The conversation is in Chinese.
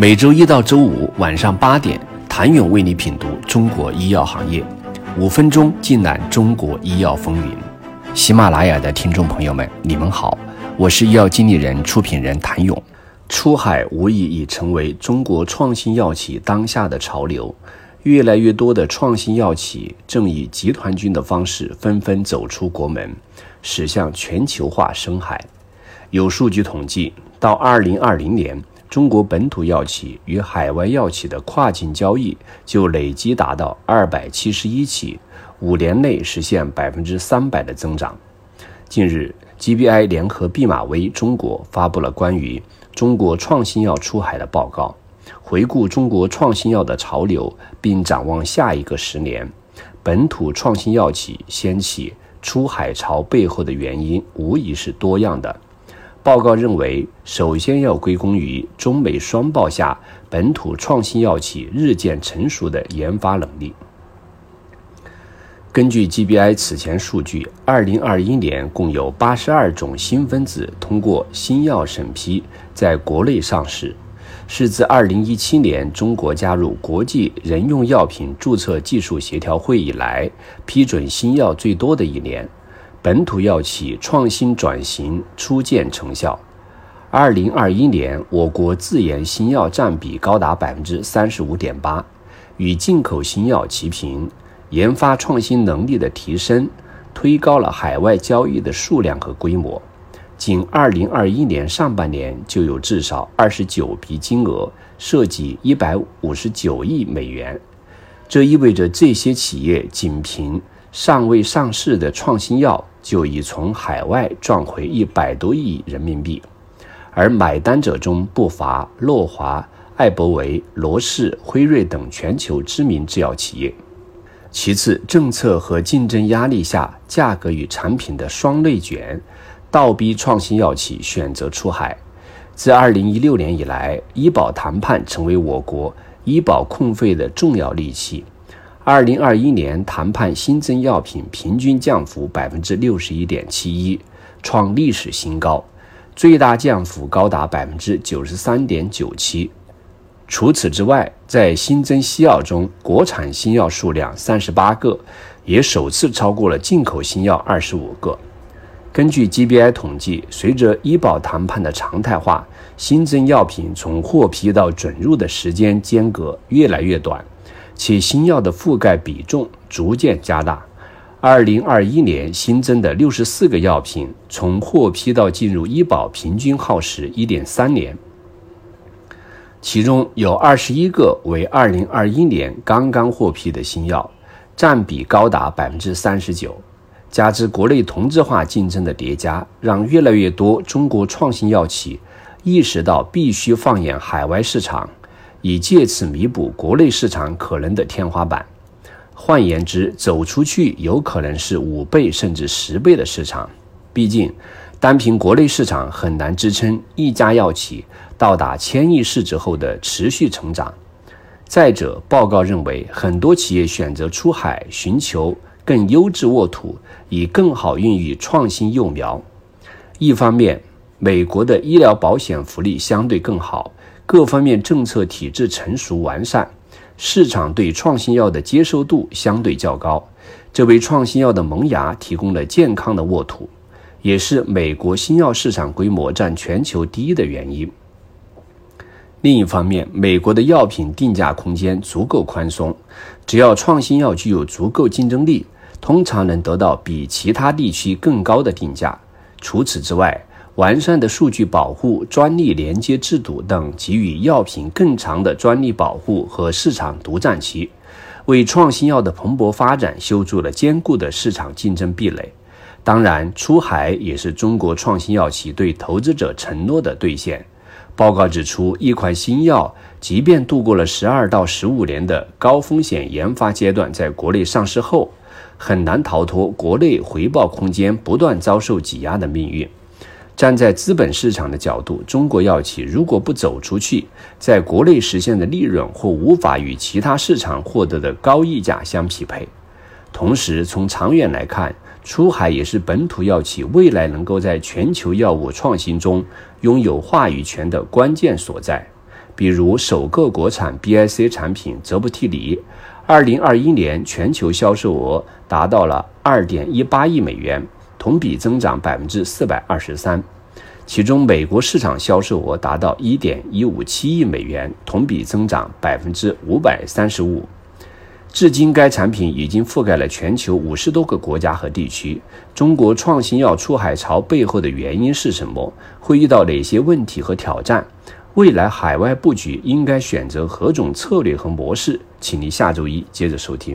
每周一到周五晚上八点，谭勇为你品读中国医药行业，五分钟尽览中国医药风云。喜马拉雅的听众朋友们，你们好，我是医药经理人、出品人谭勇。出海无疑已成为中国创新药企当下的潮流，越来越多的创新药企正以集团军的方式纷纷走出国门，驶向全球化深海。有数据统计，到二零二零年。中国本土药企与海外药企的跨境交易就累计达到二百七十一起，五年内实现百分之三百的增长。近日，GBI 联合毕马威中国发布了关于中国创新药出海的报告，回顾中国创新药的潮流，并展望下一个十年，本土创新药企掀起出海潮背后的原因无疑是多样的。报告认为，首先要归功于中美双报下本土创新药企日渐成熟的研发能力。根据 GBI 此前数据，二零二一年共有八十二种新分子通过新药审批在国内上市，是自二零一七年中国加入国际人用药品注册技术协调会以来，批准新药最多的一年。本土药企创新转型初见成效。二零二一年，我国自研新药占比高达百分之三十五点八，与进口新药齐平。研发创新能力的提升，推高了海外交易的数量和规模。仅二零二一年上半年，就有至少二十九笔金额涉及一百五十九亿美元。这意味着这些企业仅凭尚未上市的创新药。就已从海外赚回一百多亿人民币，而买单者中不乏诺华、艾伯维、罗氏、辉瑞等全球知名制药企业。其次，政策和竞争压力下，价格与产品的双内卷，倒逼创新药企选择出海。自二零一六年以来，医保谈判成为我国医保控费的重要利器。二零二一年谈判新增药品平均降幅百分之六十一点七一，创历史新高，最大降幅高达百分之九十三点九七。除此之外，在新增西药中，国产新药数量三十八个，也首次超过了进口新药二十五个。根据 GBI 统计，随着医保谈判的常态化，新增药品从获批到准入的时间间隔越来越短。且新药的覆盖比重逐渐加大。二零二一年新增的六十四个药品，从获批到进入医保平均耗时一点三年，其中有二十一个为二零二一年刚刚获批的新药，占比高达百分之三十九。加之国内同质化竞争的叠加，让越来越多中国创新药企意识到必须放眼海外市场。以借此弥补国内市场可能的天花板。换言之，走出去有可能是五倍甚至十倍的市场。毕竟，单凭国内市场很难支撑一家药企到达千亿市值后的持续成长。再者，报告认为，很多企业选择出海，寻求更优质沃土，以更好孕育创新幼苗。一方面，美国的医疗保险福利相对更好。各方面政策体制成熟完善，市场对创新药的接受度相对较高，这为创新药的萌芽提供了健康的沃土，也是美国新药市场规模占全球第一的原因。另一方面，美国的药品定价空间足够宽松，只要创新药具有足够竞争力，通常能得到比其他地区更高的定价。除此之外，完善的数据保护、专利连接制度等，给予药品更长的专利保护和市场独占期，为创新药的蓬勃发展修筑了坚固的市场竞争壁垒。当然，出海也是中国创新药企对投资者承诺的兑现。报告指出，一款新药即便度过了十二到十五年的高风险研发阶段，在国内上市后，很难逃脱国内回报空间不断遭受挤压的命运。站在资本市场的角度，中国药企如果不走出去，在国内实现的利润或无法与其他市场获得的高溢价相匹配。同时，从长远来看，出海也是本土药企未来能够在全球药物创新中拥有话语权的关键所在。比如首个国产 BIC 产品泽布替尼，二零二一年全球销售额达到了二点一八亿美元，同比增长百分之四百二十三。其中，美国市场销售额达到一点一五七亿美元，同比增长百分之五百三十五。至今，该产品已经覆盖了全球五十多个国家和地区。中国创新药出海潮背后的原因是什么？会遇到哪些问题和挑战？未来海外布局应该选择何种策略和模式？请您下周一接着收听。